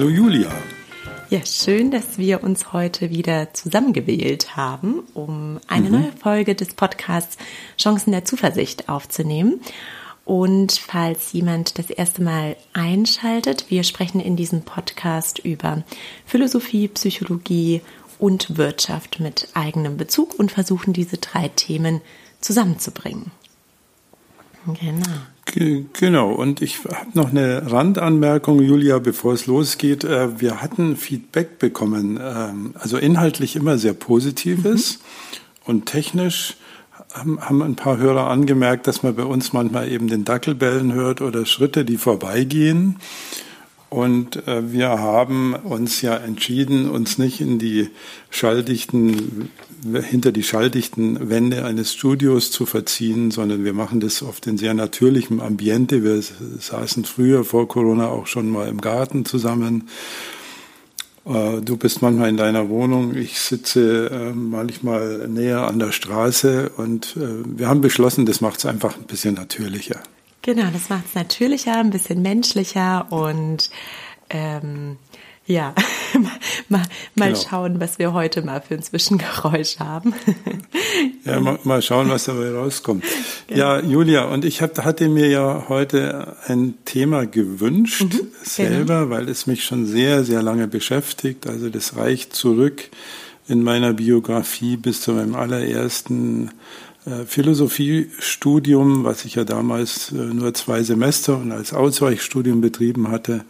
Hallo Julia. Ja, schön, dass wir uns heute wieder zusammengewählt haben, um eine mhm. neue Folge des Podcasts Chancen der Zuversicht aufzunehmen. Und falls jemand das erste Mal einschaltet, wir sprechen in diesem Podcast über Philosophie, Psychologie und Wirtschaft mit eigenem Bezug und versuchen diese drei Themen zusammenzubringen. Genau. Genau, und ich habe noch eine Randanmerkung, Julia, bevor es losgeht. Äh, wir hatten Feedback bekommen, ähm, also inhaltlich immer sehr positives mhm. und technisch haben ein paar Hörer angemerkt, dass man bei uns manchmal eben den Dackelbellen hört oder Schritte, die vorbeigehen. Und äh, wir haben uns ja entschieden, uns nicht in die schalldichten, hinter die schalldichten Wände eines Studios zu verziehen, sondern wir machen das oft in sehr natürlichem Ambiente. Wir saßen früher vor Corona auch schon mal im Garten zusammen. Äh, du bist manchmal in deiner Wohnung, ich sitze äh, manchmal näher an der Straße und äh, wir haben beschlossen, das macht es einfach ein bisschen natürlicher. Genau, das macht es natürlicher, ein bisschen menschlicher und ähm, ja, mal, mal genau. schauen, was wir heute mal für ein Zwischengeräusch haben. ja, mal, mal, schauen, was dabei rauskommt. Genau. Ja, Julia, und ich hab, hatte mir ja heute ein Thema gewünscht, mhm, selber, genau. weil es mich schon sehr, sehr lange beschäftigt. Also das reicht zurück in meiner Biografie bis zu meinem allerersten Philosophiestudium, was ich ja damals äh, nur zwei Semester und als Ausweichstudium betrieben hatte.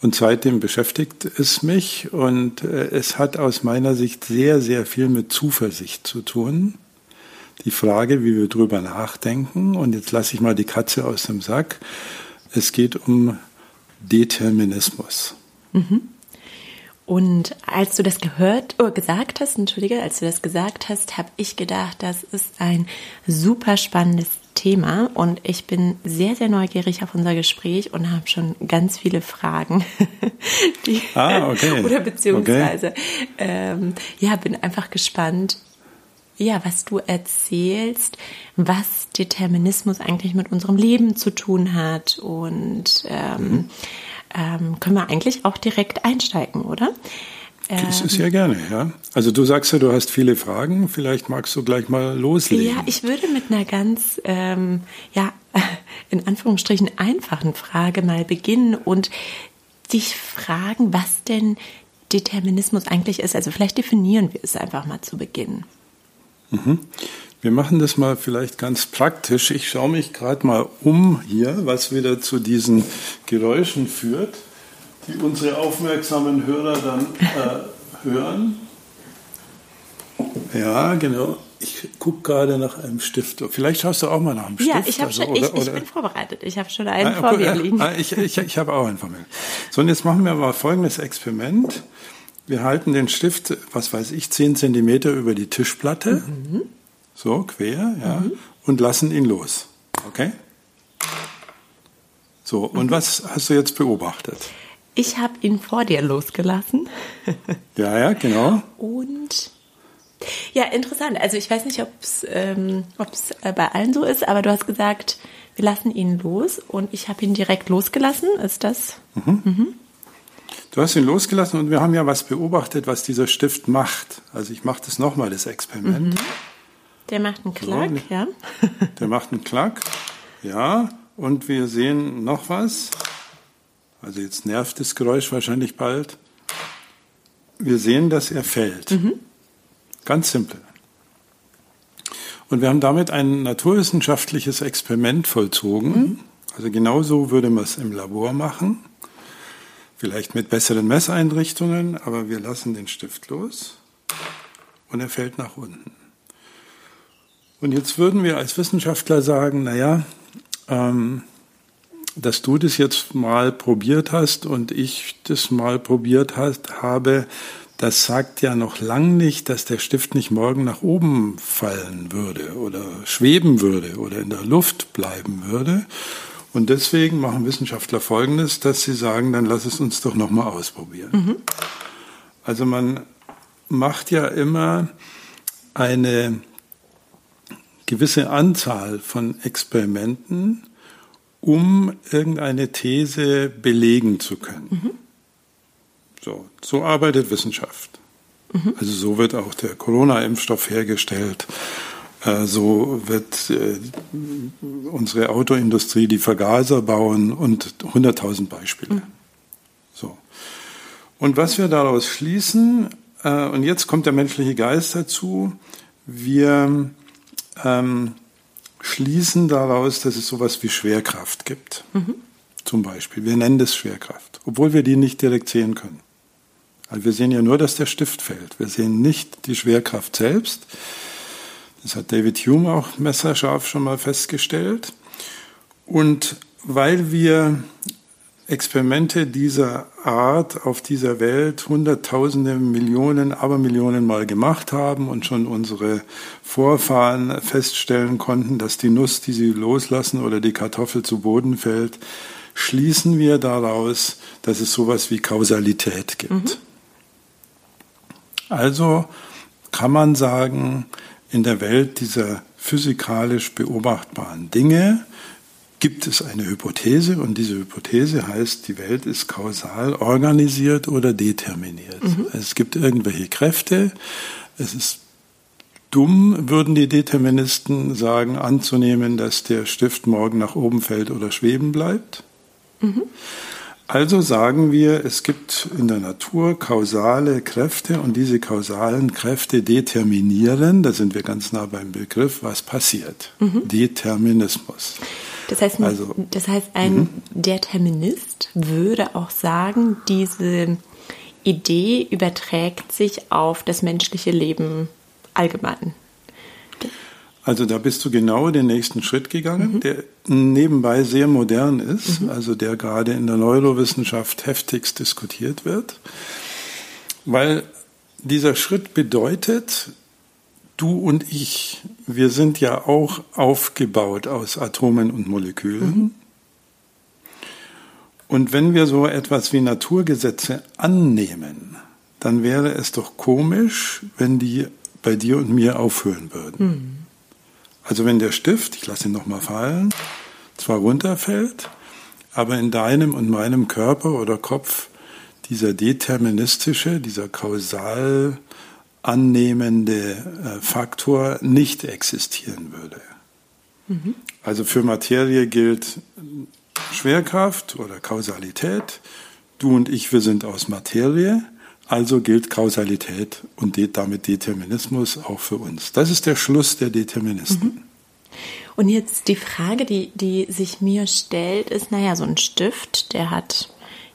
Und seitdem beschäftigt es mich und äh, es hat aus meiner Sicht sehr, sehr viel mit Zuversicht zu tun. Die Frage, wie wir drüber nachdenken, und jetzt lasse ich mal die Katze aus dem Sack. Es geht um Determinismus. Mhm. Und als du das gehört oder oh, gesagt hast, entschuldige, als du das gesagt hast, habe ich gedacht, das ist ein super spannendes Thema und ich bin sehr, sehr neugierig auf unser Gespräch und habe schon ganz viele Fragen. Die, ah, okay. Oder beziehungsweise, okay. ähm, ja, bin einfach gespannt, ja, was du erzählst, was Determinismus eigentlich mit unserem Leben zu tun hat und ähm, mhm ähm, können wir eigentlich auch direkt einsteigen, oder? Das ist ja gerne, ja. Also du sagst ja, du hast viele Fragen. Vielleicht magst du gleich mal loslegen. Ja, ich würde mit einer ganz, ähm, ja, in Anführungsstrichen einfachen Frage mal beginnen und dich fragen, was denn Determinismus eigentlich ist. Also vielleicht definieren wir es einfach mal zu Beginn. Mhm. Wir machen das mal vielleicht ganz praktisch. Ich schaue mich gerade mal um hier, was wieder zu diesen Geräuschen führt, die unsere aufmerksamen Hörer dann äh, hören. Ja, genau. Ich gucke gerade nach einem Stift. Vielleicht schaust du auch mal nach einem Stift. Ja, ich, also, schon, ich, ich bin vorbereitet. Ich habe schon einen ah, vor mir liegen. Ah, ich, ich, ich habe auch einen vor mir. So, und jetzt machen wir mal folgendes Experiment. Wir halten den Stift, was weiß ich, 10 Zentimeter über die Tischplatte. Mhm so quer, ja, mhm. und lassen ihn los. Okay? So, und mhm. was hast du jetzt beobachtet? Ich habe ihn vor dir losgelassen. ja, ja, genau. Und ja, interessant. Also ich weiß nicht, ob es ähm, äh, bei allen so ist, aber du hast gesagt, wir lassen ihn los und ich habe ihn direkt losgelassen. Ist das? Mhm. Mhm. Du hast ihn losgelassen und wir haben ja was beobachtet, was dieser Stift macht. Also ich mache das nochmal, das Experiment. Mhm. Der macht einen Klack, so, ja. Der macht einen Klack, ja. Und wir sehen noch was. Also jetzt nervt das Geräusch wahrscheinlich bald. Wir sehen, dass er fällt. Mhm. Ganz simpel. Und wir haben damit ein naturwissenschaftliches Experiment vollzogen. Mhm. Also genauso würde man es im Labor machen. Vielleicht mit besseren Messeinrichtungen, aber wir lassen den Stift los und er fällt nach unten. Und jetzt würden wir als Wissenschaftler sagen, naja, ähm, dass du das jetzt mal probiert hast und ich das mal probiert hast, habe, das sagt ja noch lang nicht, dass der Stift nicht morgen nach oben fallen würde oder schweben würde oder in der Luft bleiben würde. Und deswegen machen Wissenschaftler Folgendes, dass sie sagen, dann lass es uns doch nochmal ausprobieren. Mhm. Also man macht ja immer eine gewisse Anzahl von Experimenten, um irgendeine These belegen zu können. Mhm. So, so arbeitet Wissenschaft. Mhm. Also so wird auch der Corona-Impfstoff hergestellt. Äh, so wird äh, unsere Autoindustrie die Vergaser bauen und 100.000 Beispiele. Mhm. So. Und was wir daraus schließen, äh, und jetzt kommt der menschliche Geist dazu, wir ähm, schließen daraus, dass es sowas wie Schwerkraft gibt. Mhm. Zum Beispiel. Wir nennen das Schwerkraft, obwohl wir die nicht direkt sehen können. Also wir sehen ja nur, dass der Stift fällt. Wir sehen nicht die Schwerkraft selbst. Das hat David Hume auch messerscharf schon mal festgestellt. Und weil wir Experimente dieser Art auf dieser Welt Hunderttausende, Millionen, Abermillionen Mal gemacht haben und schon unsere Vorfahren feststellen konnten, dass die Nuss, die sie loslassen oder die Kartoffel zu Boden fällt, schließen wir daraus, dass es sowas wie Kausalität gibt. Mhm. Also kann man sagen, in der Welt dieser physikalisch beobachtbaren Dinge gibt es eine Hypothese und diese Hypothese heißt, die Welt ist kausal organisiert oder determiniert. Mhm. Es gibt irgendwelche Kräfte. Es ist dumm, würden die Deterministen sagen, anzunehmen, dass der Stift morgen nach oben fällt oder schweben bleibt. Mhm. Also sagen wir, es gibt in der Natur kausale Kräfte und diese kausalen Kräfte determinieren, da sind wir ganz nah beim Begriff, was passiert. Mhm. Determinismus. Das heißt, also, das heißt, ein mhm. Determinist würde auch sagen, diese Idee überträgt sich auf das menschliche Leben allgemein. Also da bist du genau den nächsten Schritt gegangen, mhm. der nebenbei sehr modern ist, mhm. also der gerade in der Neurowissenschaft heftigst diskutiert wird, weil dieser Schritt bedeutet, du und ich, wir sind ja auch aufgebaut aus Atomen und Molekülen. Mhm. Und wenn wir so etwas wie Naturgesetze annehmen, dann wäre es doch komisch, wenn die bei dir und mir aufhören würden. Mhm. Also wenn der Stift, ich lasse ihn nochmal fallen, zwar runterfällt, aber in deinem und meinem Körper oder Kopf dieser deterministische, dieser kausal annehmende äh, Faktor nicht existieren würde. Mhm. Also für Materie gilt Schwerkraft oder Kausalität. Du und ich, wir sind aus Materie. Also gilt Kausalität und damit Determinismus auch für uns. Das ist der Schluss der Deterministen. Mhm. Und jetzt die Frage, die, die sich mir stellt, ist, naja, so ein Stift, der hat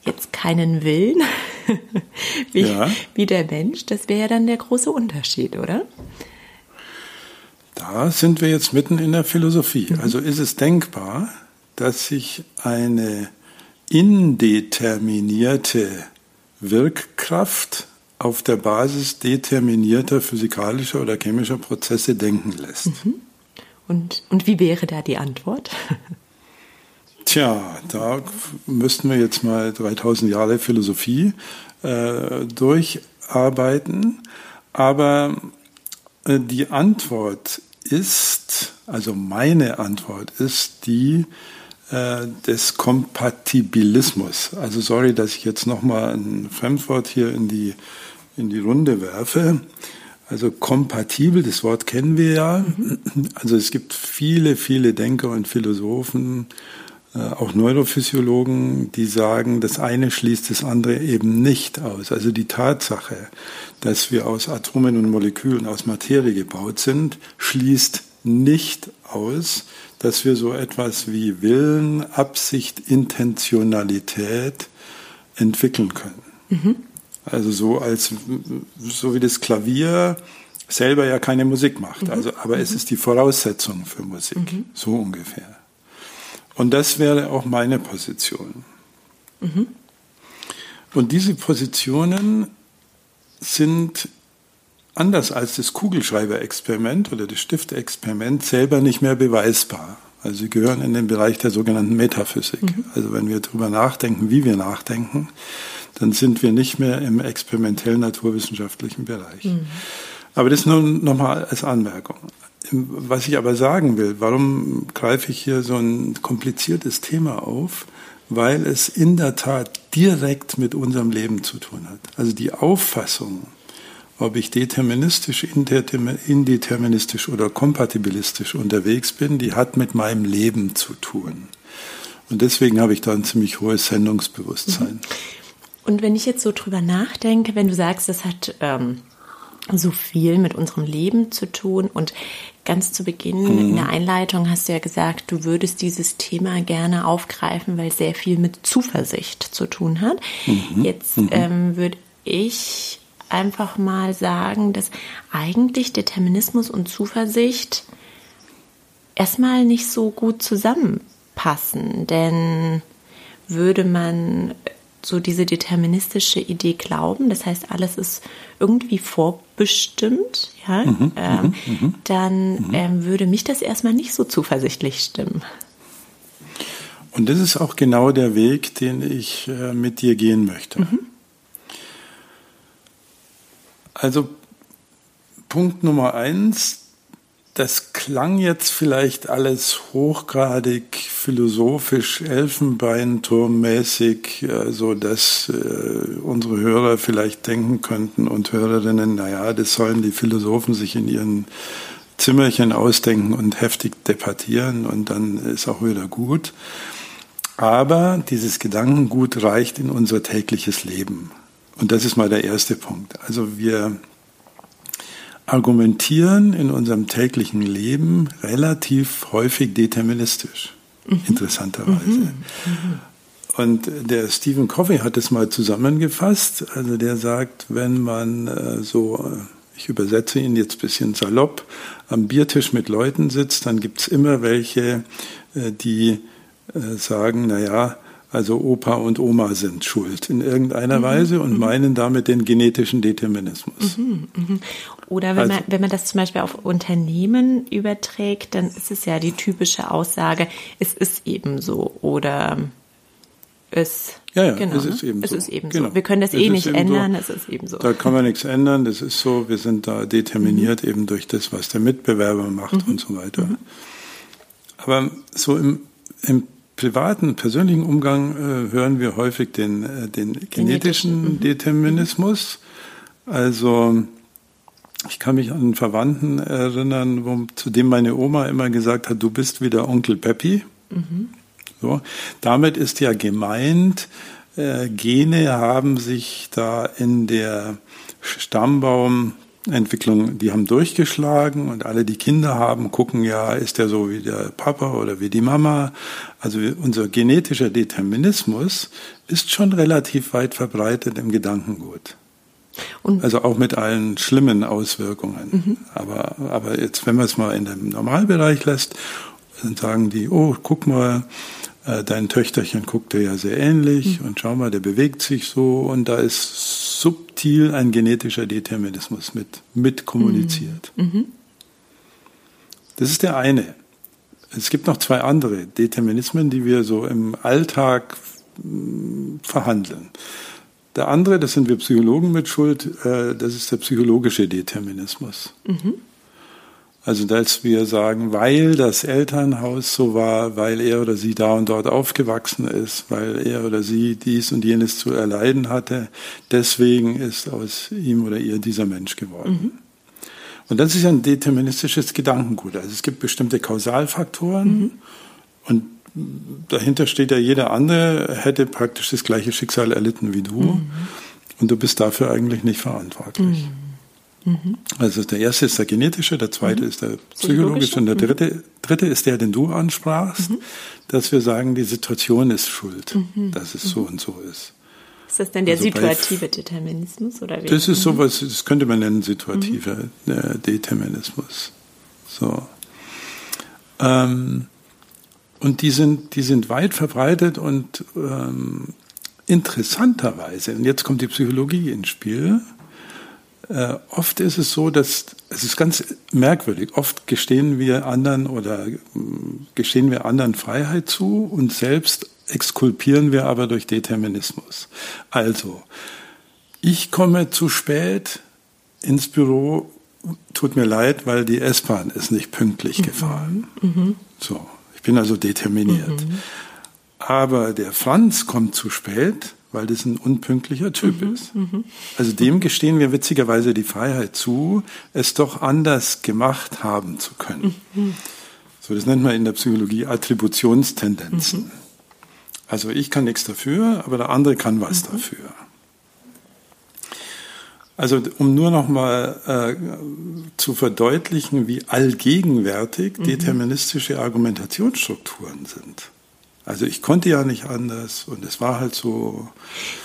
jetzt keinen Willen, wie, ja. wie der Mensch. Das wäre ja dann der große Unterschied, oder? Da sind wir jetzt mitten in der Philosophie. Mhm. Also ist es denkbar, dass sich eine indeterminierte Wirkkraft auf der Basis determinierter physikalischer oder chemischer Prozesse denken lässt. Mhm. Und, und wie wäre da die Antwort? Tja, da müssten wir jetzt mal 3000 Jahre Philosophie äh, durcharbeiten. Aber äh, die Antwort ist, also meine Antwort ist die, äh, des Kompatibilismus. Also sorry, dass ich jetzt nochmal ein Fremdwort hier in die, in die Runde werfe. Also kompatibel, das Wort kennen wir ja. Also es gibt viele, viele Denker und Philosophen, auch Neurophysiologen, die sagen, das eine schließt das andere eben nicht aus. Also die Tatsache, dass wir aus Atomen und Molekülen, aus Materie gebaut sind, schließt nicht aus, dass wir so etwas wie Willen, Absicht, Intentionalität entwickeln können. Mhm. Also so als so wie das Klavier selber ja keine Musik macht. Mhm. Also, aber mhm. es ist die Voraussetzung für Musik, mhm. so ungefähr. Und das wäre auch meine Position. Mhm. Und diese Positionen sind anders als das Kugelschreiber-Experiment oder das Stiftexperiment selber nicht mehr beweisbar. Also sie gehören in den Bereich der sogenannten Metaphysik. Mhm. Also wenn wir darüber nachdenken, wie wir nachdenken, dann sind wir nicht mehr im experimentellen naturwissenschaftlichen Bereich. Mhm. Aber das nur nochmal als Anmerkung. Was ich aber sagen will, warum greife ich hier so ein kompliziertes Thema auf? weil es in der Tat direkt mit unserem Leben zu tun hat. Also die Auffassung, ob ich deterministisch, indeterministisch oder kompatibilistisch unterwegs bin, die hat mit meinem Leben zu tun. Und deswegen habe ich da ein ziemlich hohes Sendungsbewusstsein. Und wenn ich jetzt so drüber nachdenke, wenn du sagst, das hat ähm, so viel mit unserem Leben zu tun und ganz zu Beginn mhm. in der Einleitung hast du ja gesagt, du würdest dieses Thema gerne aufgreifen, weil es sehr viel mit Zuversicht zu tun hat. Mhm. Jetzt mhm. ähm, würde ich einfach mal sagen, dass eigentlich Determinismus und Zuversicht erstmal nicht so gut zusammenpassen, denn würde man so diese deterministische Idee glauben, das heißt, alles ist irgendwie vorbestimmt, ja, mhm, ähm, mhm, mhm. dann mhm. ähm, würde mich das erstmal nicht so zuversichtlich stimmen. Und das ist auch genau der Weg, den ich äh, mit dir gehen möchte. Mhm. Also Punkt Nummer eins, das klang jetzt vielleicht alles hochgradig philosophisch, Elfenbeinturmmäßig, so dass äh, unsere Hörer vielleicht denken könnten und Hörerinnen, naja, das sollen die Philosophen sich in ihren Zimmerchen ausdenken und heftig debattieren und dann ist auch wieder gut. Aber dieses Gedankengut reicht in unser tägliches Leben. Und das ist mal der erste Punkt. Also wir argumentieren in unserem täglichen Leben relativ häufig deterministisch, mhm. interessanterweise. Mhm. Und der Stephen Covey hat es mal zusammengefasst. Also der sagt, wenn man äh, so, äh, ich übersetze ihn jetzt ein bisschen salopp, am Biertisch mit Leuten sitzt, dann gibt es immer welche, äh, die äh, sagen, naja, also Opa und Oma sind schuld in irgendeiner mhm, Weise und mhm. meinen damit den genetischen Determinismus. Mhm, mhm. Oder wenn, also, man, wenn man das zum Beispiel auf Unternehmen überträgt, dann ist es ja die typische Aussage, es ist eben so oder es, ja, ja, genau, es ist eben es so. Ist eben genau. so. Wir können das es eh nicht ändern, so. es ist eben so. Da kann man nichts ändern, das ist so, wir sind da determiniert mhm. eben durch das, was der Mitbewerber macht mhm. und so weiter. Aber so im, im privaten, persönlichen Umgang äh, hören wir häufig den, äh, den genetischen mhm. Determinismus. Also ich kann mich an einen Verwandten erinnern, wo, zu dem meine Oma immer gesagt hat, du bist wie der Onkel Peppi. Mhm. So, damit ist ja gemeint, äh, Gene haben sich da in der Stammbaum Entwicklung, die haben durchgeschlagen und alle, die Kinder haben, gucken ja, ist der so wie der Papa oder wie die Mama. Also unser genetischer Determinismus ist schon relativ weit verbreitet im Gedankengut. Und also auch mit allen schlimmen Auswirkungen. Mhm. Aber, aber jetzt, wenn man es mal in dem Normalbereich lässt, dann sagen die, oh, guck mal, dein Töchterchen guckt dir ja sehr ähnlich mhm. und schau mal, der bewegt sich so und da ist subtil ein genetischer Determinismus mit, mit kommuniziert. Mhm. mhm. Das ist der eine. Es gibt noch zwei andere Determinismen, die wir so im Alltag mm, verhandeln. Der andere, das sind wir Psychologen mit Schuld, äh, das ist der psychologische Determinismus. Mhm. Also, dass wir sagen, weil das Elternhaus so war, weil er oder sie da und dort aufgewachsen ist, weil er oder sie dies und jenes zu erleiden hatte, deswegen ist aus ihm oder ihr dieser Mensch geworden. Mhm. Und das ist ein deterministisches Gedankengut. Also es gibt bestimmte Kausalfaktoren mhm. und dahinter steht ja jeder andere hätte praktisch das gleiche Schicksal erlitten wie du mhm. und du bist dafür eigentlich nicht verantwortlich. Mhm. Mhm. Also der erste ist der genetische, der zweite mhm. ist der psychologische und der dritte, dritte ist der, den du ansprachst, mhm. dass wir sagen, die Situation ist schuld, mhm. dass es so und so ist. Ist das denn der also situative Determinismus oder wie? Das ist sowas, das könnte man nennen situativer mhm. Determinismus. So. Ähm, und die sind, die sind weit verbreitet und ähm, interessanterweise, und jetzt kommt die Psychologie ins Spiel, äh, oft ist es so, dass es ist ganz merkwürdig. Oft gestehen wir anderen oder äh, gestehen wir anderen Freiheit zu und selbst exkulpieren wir aber durch Determinismus. Also, ich komme zu spät ins Büro, tut mir leid, weil die S-Bahn ist nicht pünktlich mhm. gefahren. Mhm. So, ich bin also determiniert. Mhm. aber der Franz kommt zu spät, weil das ein unpünktlicher Typ mhm, ist. Mhm. Also dem gestehen wir witzigerweise die Freiheit zu, es doch anders gemacht haben zu können. Mhm. So, das nennt man in der Psychologie Attributionstendenzen. Mhm. Also ich kann nichts dafür, aber der andere kann was mhm. dafür. Also um nur noch mal äh, zu verdeutlichen, wie allgegenwärtig mhm. deterministische Argumentationsstrukturen sind. Also ich konnte ja nicht anders und es war halt so.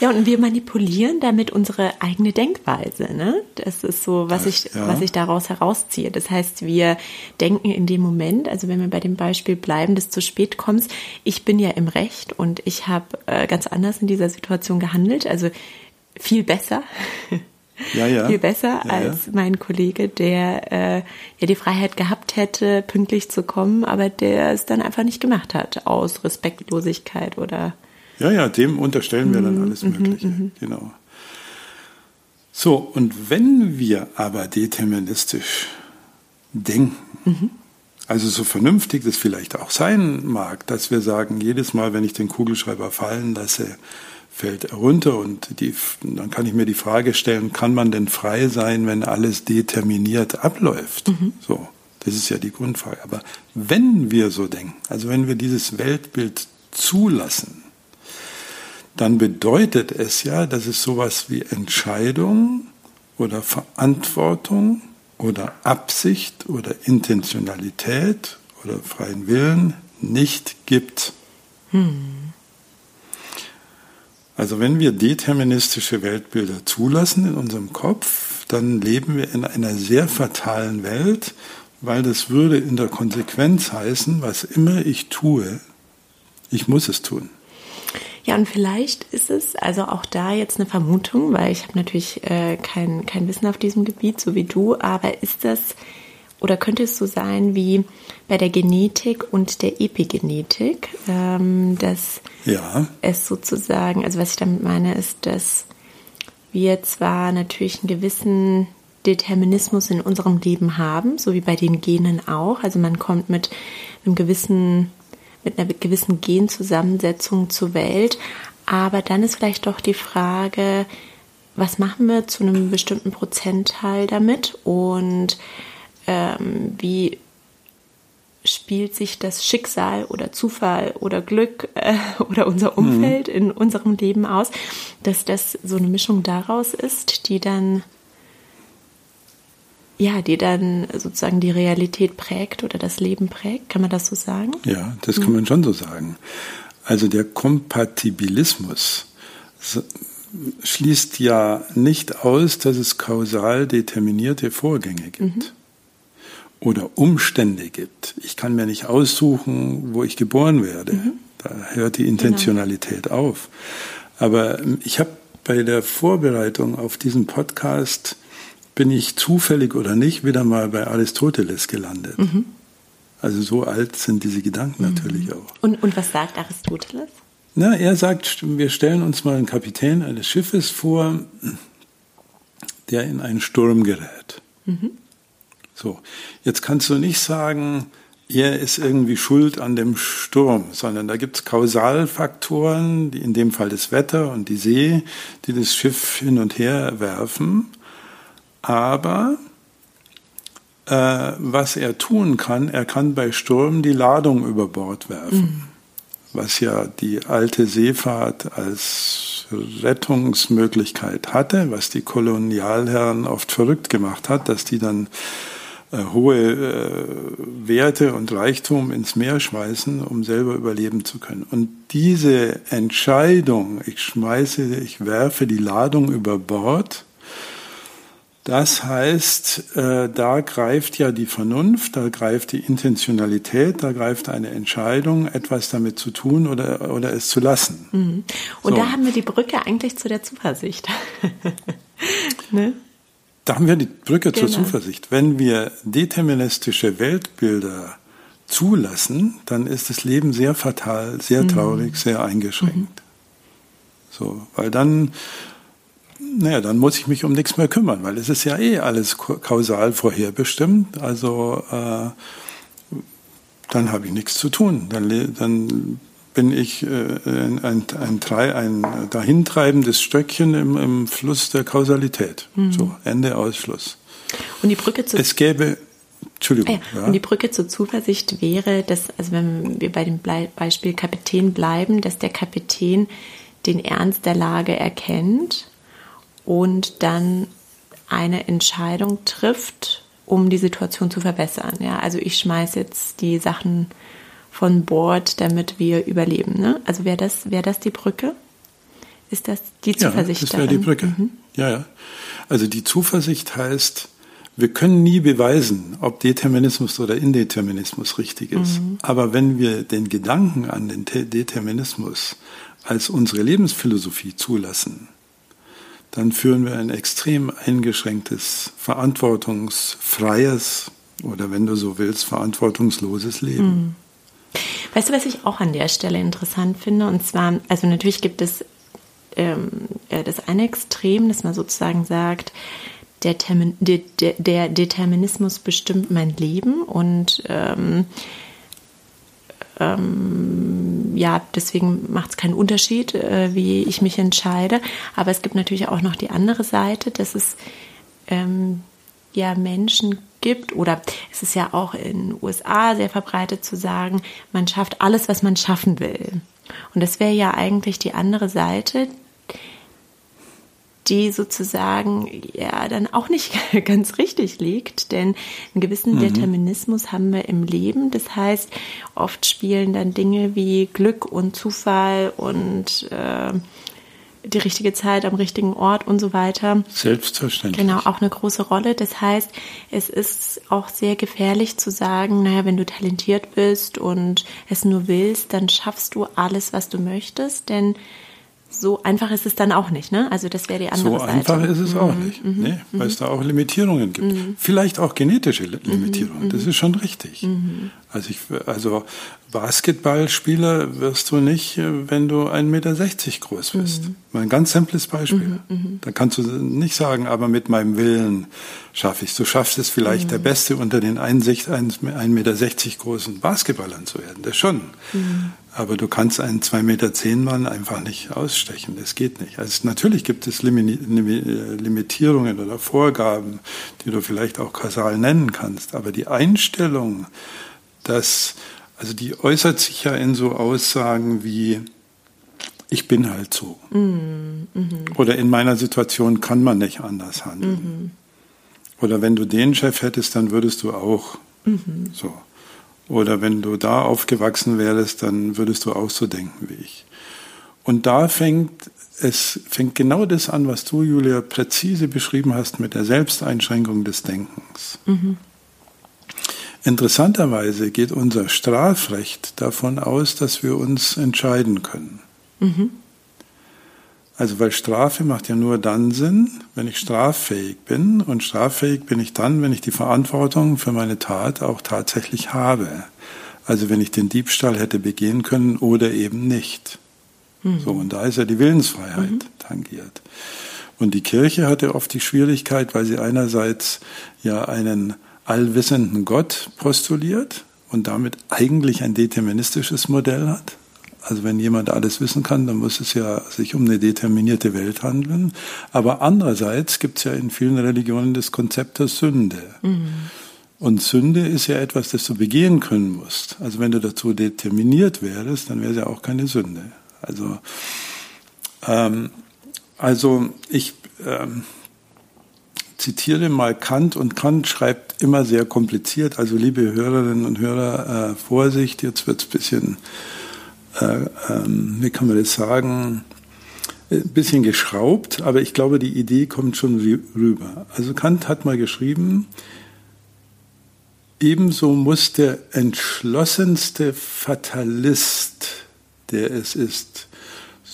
Ja, und wir manipulieren damit unsere eigene Denkweise. Ne? Das ist so, was ich, ja. was ich daraus herausziehe. Das heißt, wir denken in dem Moment, also wenn wir bei dem Beispiel bleiben, des zu spät kommst, ich bin ja im Recht und ich habe äh, ganz anders in dieser Situation gehandelt, also viel besser. ja, ja. viel besser ja, als mein Kollege, der äh, ja die Freiheit gehabt hätte, pünktlich zu kommen, aber der es dann einfach nicht gemacht hat, aus Respektlosigkeit oder. Ja, ja, dem unterstellen wir dann mhm, alles mhm, Mögliche. Mhm. Genau. So, und wenn wir aber deterministisch denken, also so vernünftig das vielleicht auch sein mag, dass wir sagen, jedes Mal, wenn ich den Kugelschreiber fallen lasse, fällt runter und die, dann kann ich mir die Frage stellen, kann man denn frei sein, wenn alles determiniert abläuft? Mhm. So, das ist ja die Grundfrage. Aber wenn wir so denken, also wenn wir dieses Weltbild zulassen, dann bedeutet es ja, dass es sowas wie Entscheidung oder Verantwortung oder Absicht oder Intentionalität oder freien Willen nicht gibt. Hm. Also wenn wir deterministische Weltbilder zulassen in unserem Kopf, dann leben wir in einer sehr fatalen Welt, weil das würde in der Konsequenz heißen, was immer ich tue, ich muss es tun. Ja, und vielleicht ist es also auch da jetzt eine Vermutung, weil ich habe natürlich äh, kein, kein Wissen auf diesem Gebiet, so wie du, aber ist das oder könnte es so sein wie bei der Genetik und der Epigenetik, ähm, dass ja. es sozusagen, also was ich damit meine, ist, dass wir zwar natürlich einen gewissen Determinismus in unserem Leben haben, so wie bei den Genen auch. Also man kommt mit einem gewissen, mit einer gewissen Genzusammensetzung zur Welt. Aber dann ist vielleicht doch die Frage, was machen wir zu einem bestimmten Prozentteil damit und ähm, wie spielt sich das Schicksal oder Zufall oder Glück äh, oder unser mhm. Umfeld mhm. in unserem Leben aus, dass das so eine Mischung daraus ist, die dann ja, die dann sozusagen die Realität prägt oder das Leben prägt. Kann man das so sagen? Ja, das kann man schon so sagen. Also der Kompatibilismus schließt ja nicht aus, dass es kausal determinierte Vorgänge gibt. Mhm oder Umstände gibt. Ich kann mir nicht aussuchen, wo ich geboren werde. Mhm. Da hört die Intentionalität genau. auf. Aber ähm, ich habe bei der Vorbereitung auf diesen Podcast bin ich zufällig oder nicht wieder mal bei Aristoteles gelandet. Mhm. Also so alt sind diese Gedanken mhm. natürlich auch. Und, und was sagt Aristoteles? Na, er sagt, wir stellen uns mal einen Kapitän eines Schiffes vor, der in einen Sturm gerät. Mhm. So, jetzt kannst du nicht sagen, er ist irgendwie schuld an dem Sturm, sondern da gibt es Kausalfaktoren, die in dem Fall das Wetter und die See, die das Schiff hin und her werfen. Aber äh, was er tun kann, er kann bei Sturm die Ladung über Bord werfen, mhm. was ja die alte Seefahrt als Rettungsmöglichkeit hatte, was die Kolonialherren oft verrückt gemacht hat, dass die dann hohe äh, Werte und Reichtum ins Meer schmeißen, um selber überleben zu können. Und diese Entscheidung, ich schmeiße, ich werfe die Ladung über Bord, das heißt, äh, da greift ja die Vernunft, da greift die Intentionalität, da greift eine Entscheidung, etwas damit zu tun oder, oder es zu lassen. Mhm. Und so. da haben wir die Brücke eigentlich zu der Zuversicht. ne? Da haben wir die Brücke genau. zur Zuversicht. Wenn wir deterministische Weltbilder zulassen, dann ist das Leben sehr fatal, sehr mhm. traurig, sehr eingeschränkt. Mhm. So, weil dann, naja, dann muss ich mich um nichts mehr kümmern, weil es ist ja eh alles kausal vorherbestimmt. Also äh, dann habe ich nichts zu tun. Dann, dann bin ich äh, ein, ein, ein, ein dahintreibendes Stöckchen im, im Fluss der Kausalität. Mhm. So, Ende, Ausschluss. Und die Brücke zu. Es gäbe. Entschuldigung. Ah ja, ja. Und die Brücke zur Zuversicht wäre, dass, also wenn wir bei dem Beispiel Kapitän bleiben, dass der Kapitän den Ernst der Lage erkennt und dann eine Entscheidung trifft, um die Situation zu verbessern. Ja, also ich schmeiße jetzt die Sachen von Bord, damit wir überleben. Ne? Also wäre das, wäre das die Brücke? Ist das die Zuversicht? Ja, das wäre die Brücke. Mhm. Ja, ja. Also die Zuversicht heißt, wir können nie beweisen, ob Determinismus oder Indeterminismus richtig ist. Mhm. Aber wenn wir den Gedanken an den Determinismus als unsere Lebensphilosophie zulassen, dann führen wir ein extrem eingeschränktes, verantwortungsfreies oder wenn du so willst, verantwortungsloses Leben. Weißt du, was ich auch an der Stelle interessant finde? Und zwar, also natürlich gibt es ähm, das eine Extrem, dass man sozusagen sagt, der, Termin, der, der Determinismus bestimmt mein Leben und ähm, ähm, ja, deswegen macht es keinen Unterschied, äh, wie ich mich entscheide. Aber es gibt natürlich auch noch die andere Seite, dass es ähm, ja Menschen gibt oder es ist ja auch in den USA sehr verbreitet zu sagen, man schafft alles, was man schaffen will. Und das wäre ja eigentlich die andere Seite, die sozusagen ja dann auch nicht ganz richtig liegt, denn einen gewissen mhm. Determinismus haben wir im Leben. Das heißt, oft spielen dann Dinge wie Glück und Zufall und äh, die richtige Zeit am richtigen Ort und so weiter. Selbstverständlich. Genau, auch eine große Rolle. Das heißt, es ist auch sehr gefährlich zu sagen, naja, wenn du talentiert bist und es nur willst, dann schaffst du alles, was du möchtest, denn so einfach ist es dann auch nicht, ne? Also das wäre die andere so Seite. So einfach ist es mhm. auch nicht, mhm. ne? weil es da auch Limitierungen gibt. Mhm. Vielleicht auch genetische Limitierungen, das ist schon richtig. Mhm. Also, ich, also Basketballspieler wirst du nicht, äh, wenn du 1,60 Meter groß bist. Mal ein ganz simples Beispiel. Mhm, mhm. Da kannst du nicht sagen, aber mit meinem Willen schaffe ich es. Du schaffst es vielleicht, mhm. der Beste unter den 1,60 Meter großen Basketballern zu werden. Das schon. Mhm. Aber du kannst einen 2,10 Meter Mann einfach nicht ausstechen. Das geht nicht. Also natürlich gibt es Limitierungen oder Vorgaben, die du vielleicht auch kausal nennen kannst. Aber die Einstellung, dass, also die äußert sich ja in so Aussagen wie, ich bin halt so. Mhm. Oder in meiner Situation kann man nicht anders handeln. Mhm. Oder wenn du den Chef hättest, dann würdest du auch mhm. so. Oder wenn du da aufgewachsen wärst, dann würdest du auch so denken wie ich. Und da fängt es fängt genau das an, was du, Julia, präzise beschrieben hast mit der Selbsteinschränkung des Denkens. Mhm. Interessanterweise geht unser Strafrecht davon aus, dass wir uns entscheiden können. Mhm. Also weil Strafe macht ja nur dann Sinn, wenn ich straffähig bin. Und straffähig bin ich dann, wenn ich die Verantwortung für meine Tat auch tatsächlich habe. Also wenn ich den Diebstahl hätte begehen können oder eben nicht. Mhm. So, und da ist ja die Willensfreiheit mhm. tangiert. Und die Kirche hatte oft die Schwierigkeit, weil sie einerseits ja einen allwissenden Gott postuliert und damit eigentlich ein deterministisches Modell hat. Also wenn jemand alles wissen kann, dann muss es ja sich um eine determinierte Welt handeln. Aber andererseits gibt es ja in vielen Religionen das Konzept der Sünde. Mhm. Und Sünde ist ja etwas, das du begehen können musst. Also wenn du dazu determiniert wärst, dann wäre es ja auch keine Sünde. Also, ähm, also ich ähm, zitiere mal Kant und Kant schreibt immer sehr kompliziert. Also liebe Hörerinnen und Hörer, äh, Vorsicht, jetzt wird es ein bisschen wie kann man das sagen, ein bisschen geschraubt, aber ich glaube, die Idee kommt schon rüber. Also Kant hat mal geschrieben, ebenso muss der entschlossenste Fatalist, der es ist,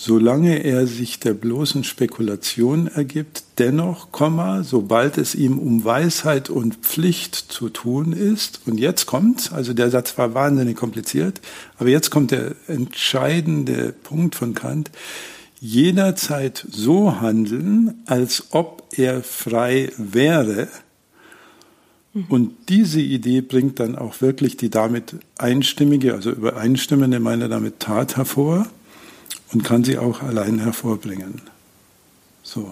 solange er sich der bloßen Spekulation ergibt, dennoch, sobald es ihm um Weisheit und Pflicht zu tun ist, und jetzt kommt, also der Satz war wahnsinnig kompliziert, aber jetzt kommt der entscheidende Punkt von Kant, jederzeit so handeln, als ob er frei wäre. Und diese Idee bringt dann auch wirklich die damit einstimmige, also übereinstimmende meine damit Tat hervor und kann sie auch allein hervorbringen. So.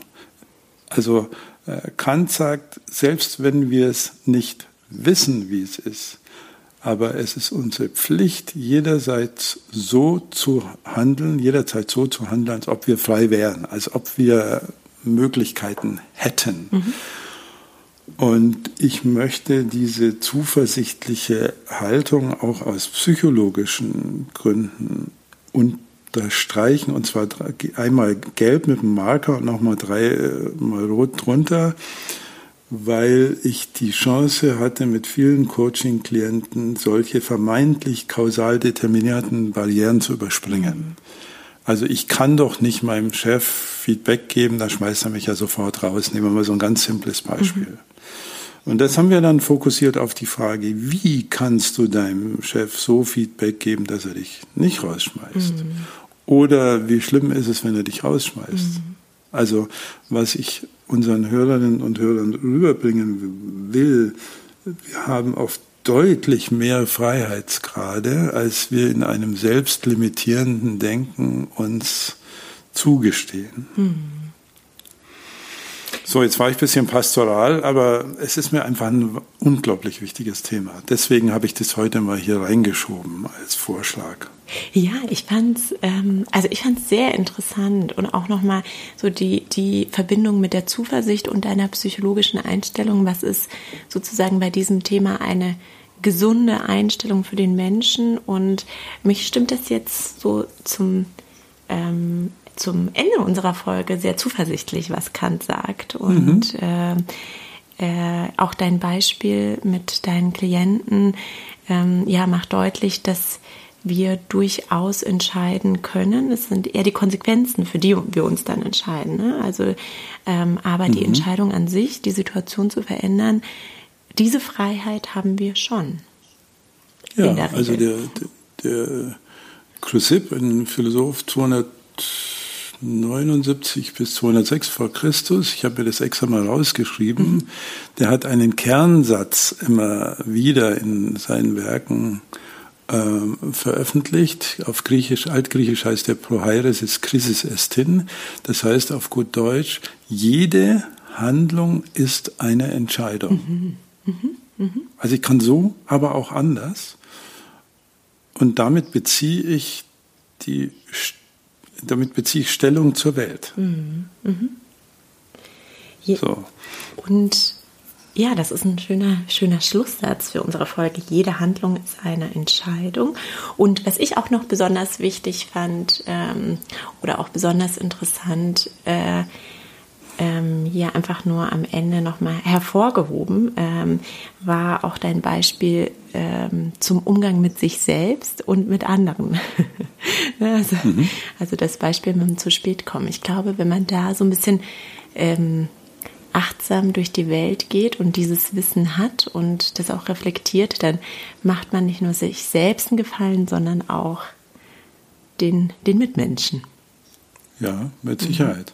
Also äh, Kant sagt, selbst wenn wir es nicht wissen, wie es ist, aber es ist unsere Pflicht, jederseits so zu handeln, jederzeit so zu handeln, als ob wir frei wären, als ob wir Möglichkeiten hätten. Mhm. Und ich möchte diese zuversichtliche Haltung auch aus psychologischen Gründen unterstreichen, und zwar einmal gelb mit dem Marker und nochmal dreimal rot drunter weil ich die Chance hatte, mit vielen Coaching-Klienten solche vermeintlich kausal determinierten Barrieren zu überspringen. Also ich kann doch nicht meinem Chef Feedback geben, da schmeißt er mich ja sofort raus. Nehmen wir mal so ein ganz simples Beispiel. Mhm. Und das haben wir dann fokussiert auf die Frage, wie kannst du deinem Chef so Feedback geben, dass er dich nicht rausschmeißt? Mhm. Oder wie schlimm ist es, wenn er dich rausschmeißt? Mhm. Also was ich unseren Hörerinnen und Hörern rüberbringen will, wir haben oft deutlich mehr Freiheitsgrade, als wir in einem selbstlimitierenden Denken uns zugestehen. Mhm. So, jetzt war ich ein bisschen pastoral, aber es ist mir einfach ein unglaublich wichtiges Thema. Deswegen habe ich das heute mal hier reingeschoben als Vorschlag. Ja, ich fand's, ähm, also ich fand's sehr interessant und auch nochmal so die, die Verbindung mit der Zuversicht und deiner psychologischen Einstellung. Was ist sozusagen bei diesem Thema eine gesunde Einstellung für den Menschen? Und mich stimmt das jetzt so zum ähm, zum Ende unserer Folge sehr zuversichtlich, was Kant sagt. Und mhm. äh, äh, auch dein Beispiel mit deinen Klienten ähm, ja, macht deutlich, dass wir durchaus entscheiden können. Es sind eher die Konsequenzen, für die wir uns dann entscheiden. Ne? Also, ähm, aber mhm. die Entscheidung an sich, die Situation zu verändern, diese Freiheit haben wir schon. Ja, also der, der, der Chrysipp, ein Philosoph, 200 79 bis 206 vor Christus, ich habe mir das extra mal rausgeschrieben, mhm. der hat einen Kernsatz immer wieder in seinen Werken äh, veröffentlicht. Auf Griechisch, Altgriechisch heißt der Prohairesis ist Krisis estin. Das heißt auf gut Deutsch, jede Handlung ist eine Entscheidung. Mhm. Mhm. mhm. Also ich kann so, aber auch anders. Und damit beziehe ich die damit beziehe ich Stellung zur Welt. Mhm. Mhm. So. Und ja, das ist ein schöner, schöner Schlusssatz für unsere Folge. Jede Handlung ist eine Entscheidung. Und was ich auch noch besonders wichtig fand ähm, oder auch besonders interessant, äh, ähm, hier einfach nur am Ende nochmal hervorgehoben, ähm, war auch dein Beispiel ähm, zum Umgang mit sich selbst und mit anderen. also, mhm. also, das Beispiel mit dem zu spät kommen. Ich glaube, wenn man da so ein bisschen ähm, achtsam durch die Welt geht und dieses Wissen hat und das auch reflektiert, dann macht man nicht nur sich selbst einen Gefallen, sondern auch den, den Mitmenschen. Ja, mit Sicherheit.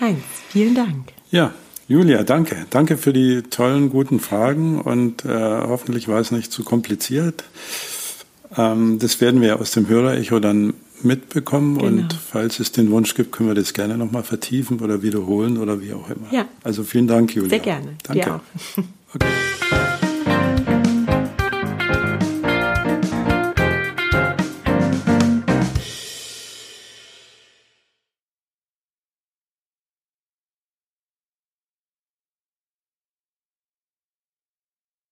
Heinz, vielen Dank. Ja, Julia, danke. Danke für die tollen, guten Fragen und äh, hoffentlich war es nicht zu kompliziert. Ähm, das werden wir aus dem Hörerecho dann mitbekommen genau. und falls es den Wunsch gibt, können wir das gerne nochmal vertiefen oder wiederholen oder wie auch immer. Ja. Also vielen Dank, Julia. Sehr gerne. Danke. Okay.